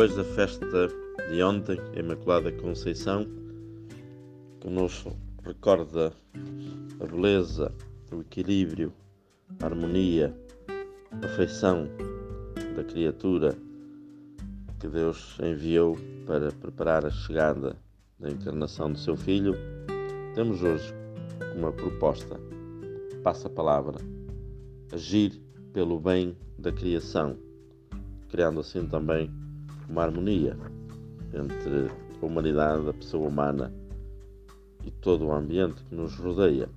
Depois da festa de ontem, Imaculada Conceição, que nos recorda a beleza, o equilíbrio, a harmonia, a afeição da criatura que Deus enviou para preparar a chegada da encarnação do seu Filho, temos hoje uma proposta. Passa a palavra. Agir pelo bem da criação, criando assim também uma harmonia entre a humanidade, a pessoa humana e todo o ambiente que nos rodeia.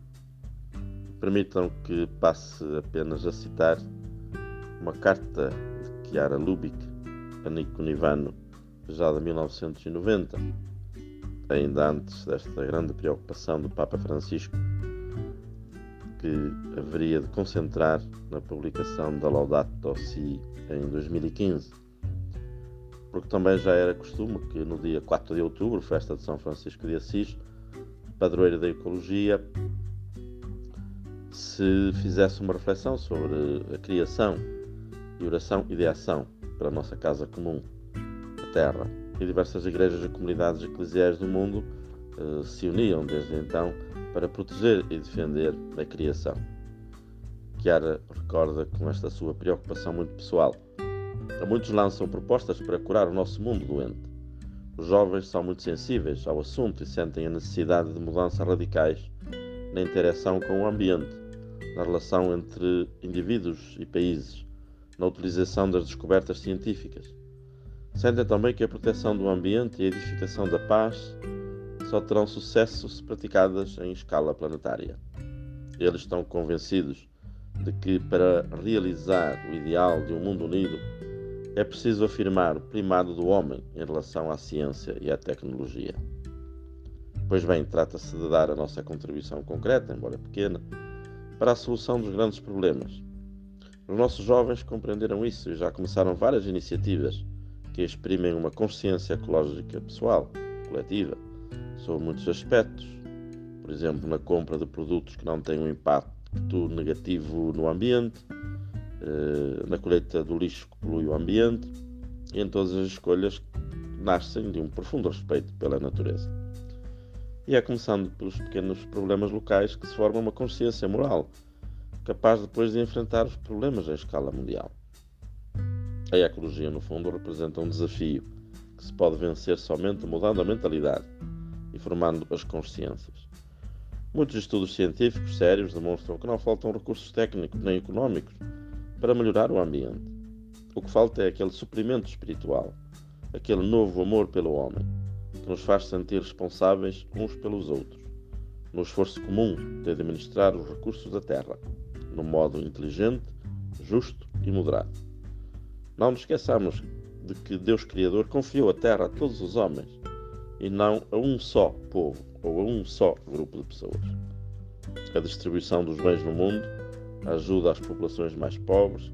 Permitam que passe apenas a citar uma carta de Chiara Lubick a Nico Nivano, já de 1990, ainda antes desta grande preocupação do Papa Francisco, que haveria de concentrar na publicação da Laudato Si em 2015 porque também já era costume que no dia 4 de outubro, festa de São Francisco de Assis, padroeiro da ecologia, se fizesse uma reflexão sobre a criação e oração e de ação para a nossa casa comum, a Terra. E diversas igrejas e comunidades eclesiais do mundo eh, se uniam desde então para proteger e defender a criação. Chiara recorda com esta sua preocupação muito pessoal Muitos lançam propostas para curar o nosso mundo doente. Os jovens são muito sensíveis ao assunto e sentem a necessidade de mudanças radicais na interação com o ambiente, na relação entre indivíduos e países, na utilização das descobertas científicas. Sentem também que a proteção do ambiente e a edificação da paz só terão sucesso se praticadas em escala planetária. Eles estão convencidos de que, para realizar o ideal de um mundo unido, é preciso afirmar o primado do homem em relação à ciência e à tecnologia. Pois bem, trata-se de dar a nossa contribuição concreta, embora pequena, para a solução dos grandes problemas. Os nossos jovens compreenderam isso e já começaram várias iniciativas que exprimem uma consciência ecológica pessoal, coletiva, sobre muitos aspectos. Por exemplo, na compra de produtos que não têm um impacto negativo no ambiente, na colheita do lixo que polui o ambiente e em todas as escolhas que nascem de um profundo respeito pela natureza. E é começando pelos pequenos problemas locais que se forma uma consciência moral, capaz depois de enfrentar os problemas em escala mundial. A ecologia, no fundo, representa um desafio que se pode vencer somente mudando a mentalidade e formando as consciências. Muitos estudos científicos sérios demonstram que não faltam recursos técnicos nem económicos para melhorar o ambiente. O que falta é aquele suprimento espiritual, aquele novo amor pelo homem, que nos faz sentir responsáveis uns pelos outros, no esforço comum de administrar os recursos da terra, num modo inteligente, justo e moderado. Não nos esqueçamos de que Deus Criador confiou a terra a todos os homens e não a um só povo ou a um só grupo de pessoas. A distribuição dos bens no mundo a ajuda às populações mais pobres,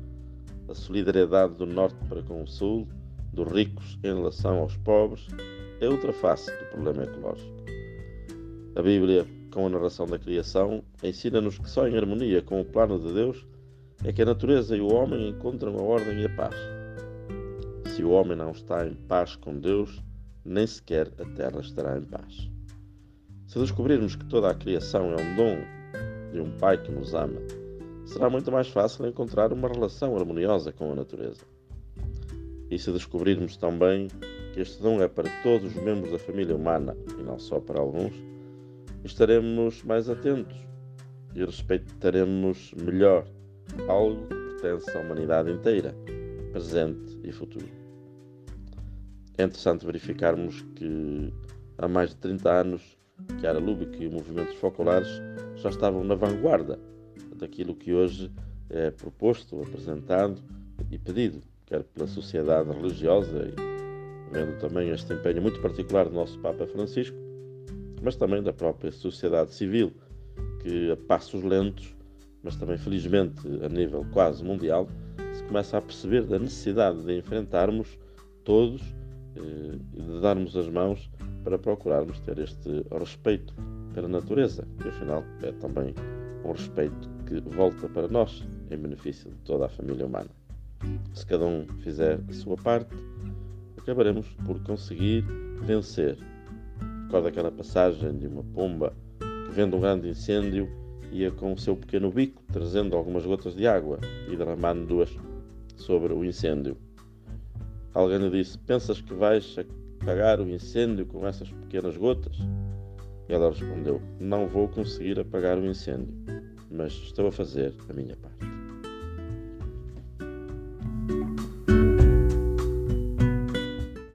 a solidariedade do Norte para com o Sul, dos ricos em relação aos pobres, é outra face do problema ecológico. A Bíblia, com a narração da criação, ensina-nos que só em harmonia com o plano de Deus é que a natureza e o homem encontram a ordem e a paz. Se o homem não está em paz com Deus, nem sequer a terra estará em paz. Se descobrirmos que toda a criação é um dom de um Pai que nos ama, será muito mais fácil encontrar uma relação harmoniosa com a natureza. E se descobrirmos também que este dom é para todos os membros da família humana e não só para alguns, estaremos mais atentos e respeitaremos melhor algo que pertence à humanidade inteira, presente e futuro. É interessante verificarmos que há mais de 30 anos que a Lubick e o movimento focolares já estavam na vanguarda daquilo que hoje é proposto, apresentado e pedido, quer pela sociedade religiosa e vendo também este empenho muito particular do nosso Papa Francisco, mas também da própria sociedade civil, que a passos lentos, mas também felizmente a nível quase mundial, se começa a perceber da necessidade de enfrentarmos todos eh, e de darmos as mãos para procurarmos ter este respeito pela natureza, que afinal é também um respeito que volta para nós em benefício de toda a família humana. Se cada um fizer a sua parte, acabaremos por conseguir vencer. Recorda aquela passagem de uma pomba que, vendo um grande incêndio, ia com o seu pequeno bico trazendo algumas gotas de água e derramando duas sobre o incêndio. Alguém lhe disse: Pensas que vais apagar o incêndio com essas pequenas gotas? E ela respondeu: Não vou conseguir apagar o incêndio, mas estou a fazer a minha parte.